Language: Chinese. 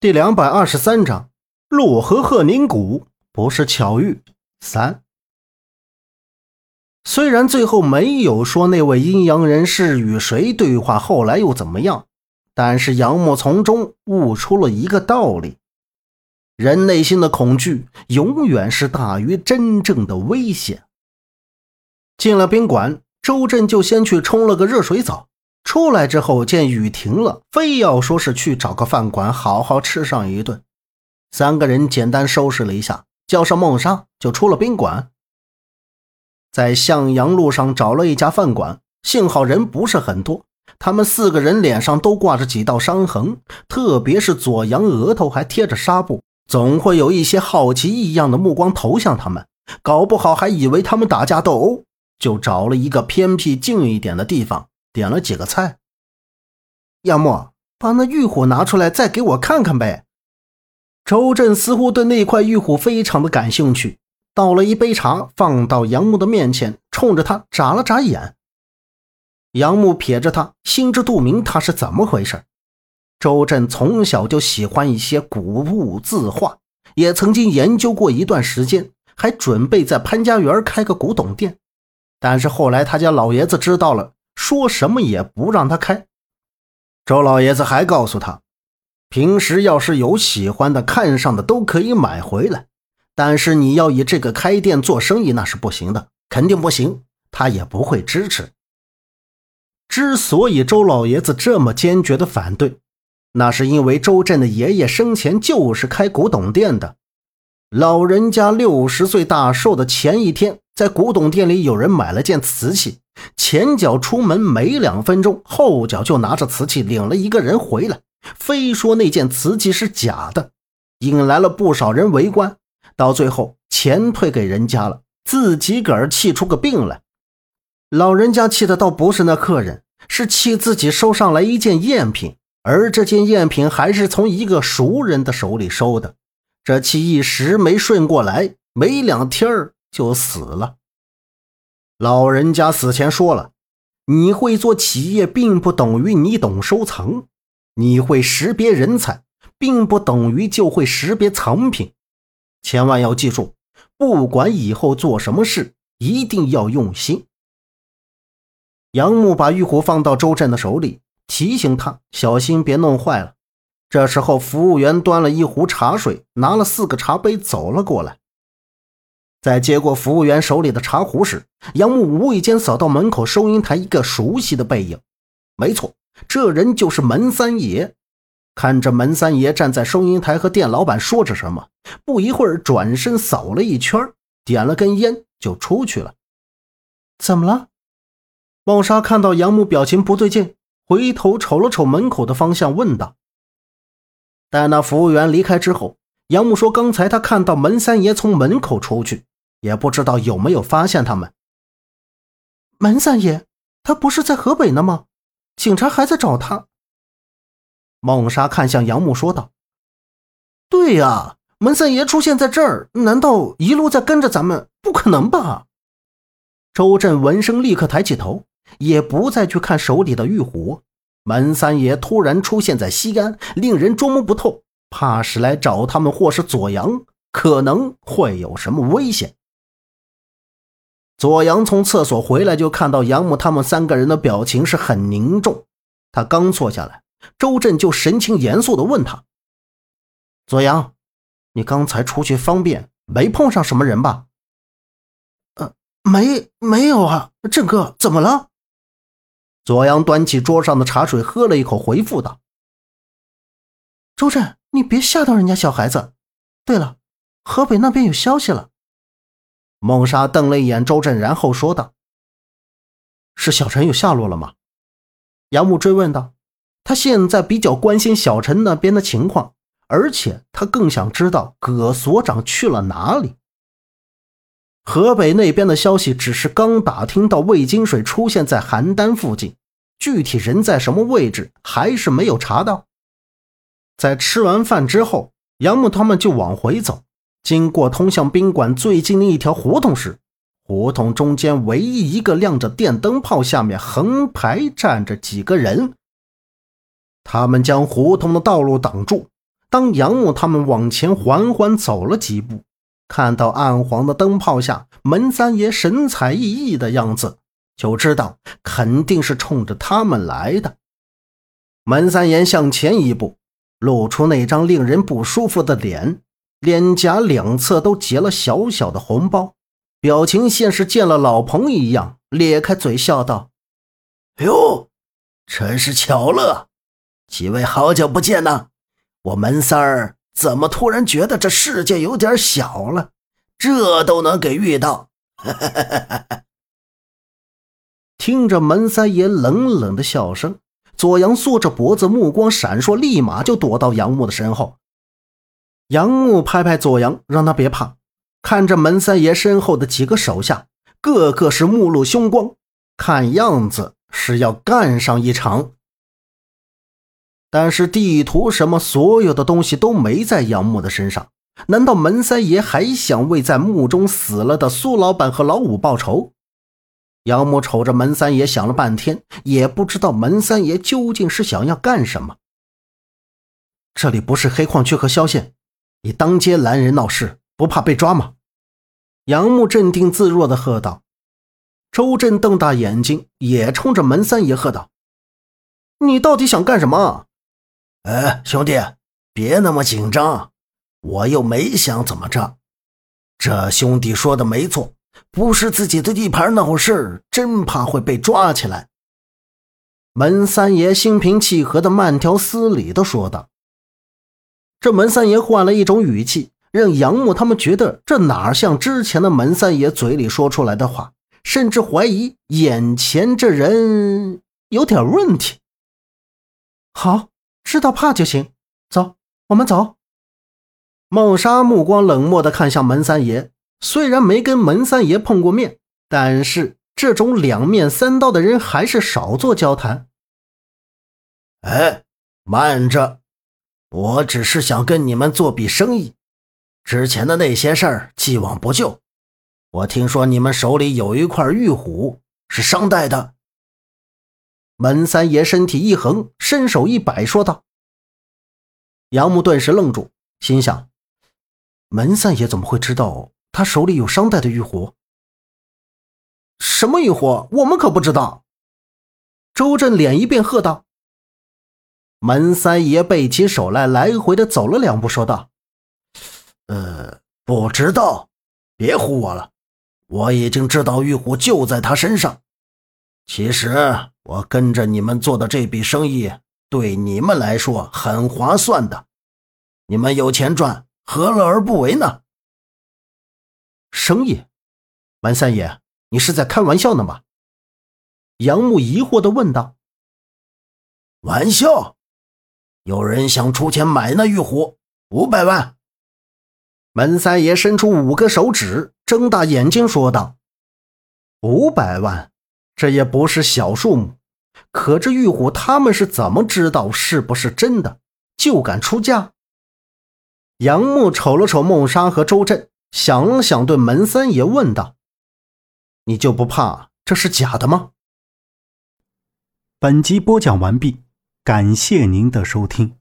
第两百二十三章，洛河鹤宁谷不是巧遇三。虽然最后没有说那位阴阳人是与谁对话，后来又怎么样，但是杨默从中悟出了一个道理：人内心的恐惧永远是大于真正的危险。进了宾馆，周震就先去冲了个热水澡。出来之后，见雨停了，非要说是去找个饭馆好好吃上一顿。三个人简单收拾了一下，叫上孟莎，就出了宾馆。在向阳路上找了一家饭馆，幸好人不是很多。他们四个人脸上都挂着几道伤痕，特别是左阳额头还贴着纱布，总会有一些好奇异样的目光投向他们，搞不好还以为他们打架斗殴。就找了一个偏僻静一点的地方。点了几个菜，杨木把那玉虎拿出来，再给我看看呗。周震似乎对那块玉虎非常的感兴趣，倒了一杯茶放到杨木的面前，冲着他眨了眨眼。杨木瞥着他，心知肚明他是怎么回事。周震从小就喜欢一些古物字画，也曾经研究过一段时间，还准备在潘家园开个古董店，但是后来他家老爷子知道了。说什么也不让他开。周老爷子还告诉他，平时要是有喜欢的、看上的，都可以买回来。但是你要以这个开店做生意，那是不行的，肯定不行。他也不会支持。之所以周老爷子这么坚决的反对，那是因为周震的爷爷生前就是开古董店的。老人家六十岁大寿的前一天，在古董店里有人买了件瓷器。前脚出门没两分钟，后脚就拿着瓷器领了一个人回来，非说那件瓷器是假的，引来了不少人围观。到最后，钱退给人家了，自己个儿气出个病来。老人家气的倒不是那客人，是气自己收上来一件赝品，而这件赝品还是从一个熟人的手里收的。这气一时没顺过来，没两天儿就死了。老人家死前说了：“你会做企业，并不等于你懂收藏；你会识别人才，并不等于就会识别藏品。千万要记住，不管以后做什么事，一定要用心。”杨木把玉壶放到周震的手里，提醒他小心别弄坏了。这时候，服务员端了一壶茶水，拿了四个茶杯走了过来。在接过服务员手里的茶壶时，杨木无意间扫到门口收银台一个熟悉的背影。没错，这人就是门三爷。看着门三爷站在收银台和店老板说着什么，不一会儿转身扫了一圈，点了根烟就出去了。怎么了？孟莎看到杨木表情不对劲，回头瞅了瞅门口的方向，问道。待那服务员离开之后，杨木说：“刚才他看到门三爷从门口出去。”也不知道有没有发现他们。门三爷，他不是在河北呢吗？警察还在找他。孟莎看向杨木说道：“对呀，门三爷出现在这儿，难道一路在跟着咱们？不可能吧？”周震闻声立刻抬起头，也不再去看手里的玉壶。门三爷突然出现在西安，令人捉摸不透，怕是来找他们，或是左阳，可能会有什么危险。左阳从厕所回来，就看到杨母他们三个人的表情是很凝重。他刚坐下来，周震就神情严肃地问他：“左阳，你刚才出去方便，没碰上什么人吧？”“呃，没，没有啊。”“震哥，怎么了？”左阳端起桌上的茶水，喝了一口，回复道：“周震，你别吓到人家小孩子。对了，河北那边有消息了。”孟莎瞪了一眼周震，然后说道：“是小陈有下落了吗？”杨木追问道：“他现在比较关心小陈那边的情况，而且他更想知道葛所长去了哪里。河北那边的消息只是刚打听到魏金水出现在邯郸附近，具体人在什么位置还是没有查到。”在吃完饭之后，杨木他们就往回走。经过通向宾馆最近的一条胡同时，胡同中间唯一一个亮着电灯泡，下面横排站着几个人。他们将胡同的道路挡住，当杨木他们往前缓缓走了几步，看到暗黄的灯泡下门三爷神采奕奕的样子，就知道肯定是冲着他们来的。门三爷向前一步，露出那张令人不舒服的脸，脸颊两侧都结了小小的红包，表情像是见了老朋友一样，咧开嘴笑道：“哟，真是巧了，几位好久不见呐！我门三儿怎么突然觉得这世界有点小了？这都能给遇到。”听着门三爷冷冷的笑声。左阳缩着脖子，目光闪烁，立马就躲到杨木的身后。杨木拍拍左阳，让他别怕。看着门三爷身后的几个手下，个个是目露凶光，看样子是要干上一场。但是地图什么，所有的东西都没在杨木的身上。难道门三爷还想为在墓中死了的苏老板和老五报仇？杨木瞅着门三爷，想了半天，也不知道门三爷究竟是想要干什么。这里不是黑矿区和萧县，你当街拦人闹事，不怕被抓吗？杨木镇定自若地喝道。周震瞪大眼睛，也冲着门三爷喝道：“你到底想干什么？”哎，兄弟，别那么紧张，我又没想怎么着。这兄弟说的没错。不是自己的地盘闹事，真怕会被抓起来。门三爷心平气和的慢条斯理的说道：“这门三爷换了一种语气，让杨木他们觉得这哪像之前的门三爷嘴里说出来的话，甚至怀疑眼前这人有点问题。”好，知道怕就行。走，我们走。孟莎目光冷漠的看向门三爷。虽然没跟门三爷碰过面，但是这种两面三刀的人还是少做交谈。哎，慢着，我只是想跟你们做笔生意，之前的那些事儿既往不咎。我听说你们手里有一块玉虎，是商代的。门三爷身体一横，伸手一摆，说道：“杨木顿时愣住，心想：门三爷怎么会知道？”他手里有商代的玉壶，什么玉壶？我们可不知道。周震脸一变，喝道：“门三爷背起手来，来回的走了两步，说道：‘呃，不知道，别唬我了。我已经知道玉虎就在他身上。其实我跟着你们做的这笔生意，对你们来说很划算的。你们有钱赚，何乐而不为呢？’”生意，门三爷，你是在开玩笑呢吗？杨木疑惑的问道。玩笑？有人想出钱买那玉壶，五百万。门三爷伸出五个手指，睁大眼睛说道：“五百万，这也不是小数目。可这玉壶，他们是怎么知道是不是真的，就敢出价？”杨木瞅了瞅孟莎和周震。想了想，对门三爷问道：“你就不怕这是假的吗？”本集播讲完毕，感谢您的收听。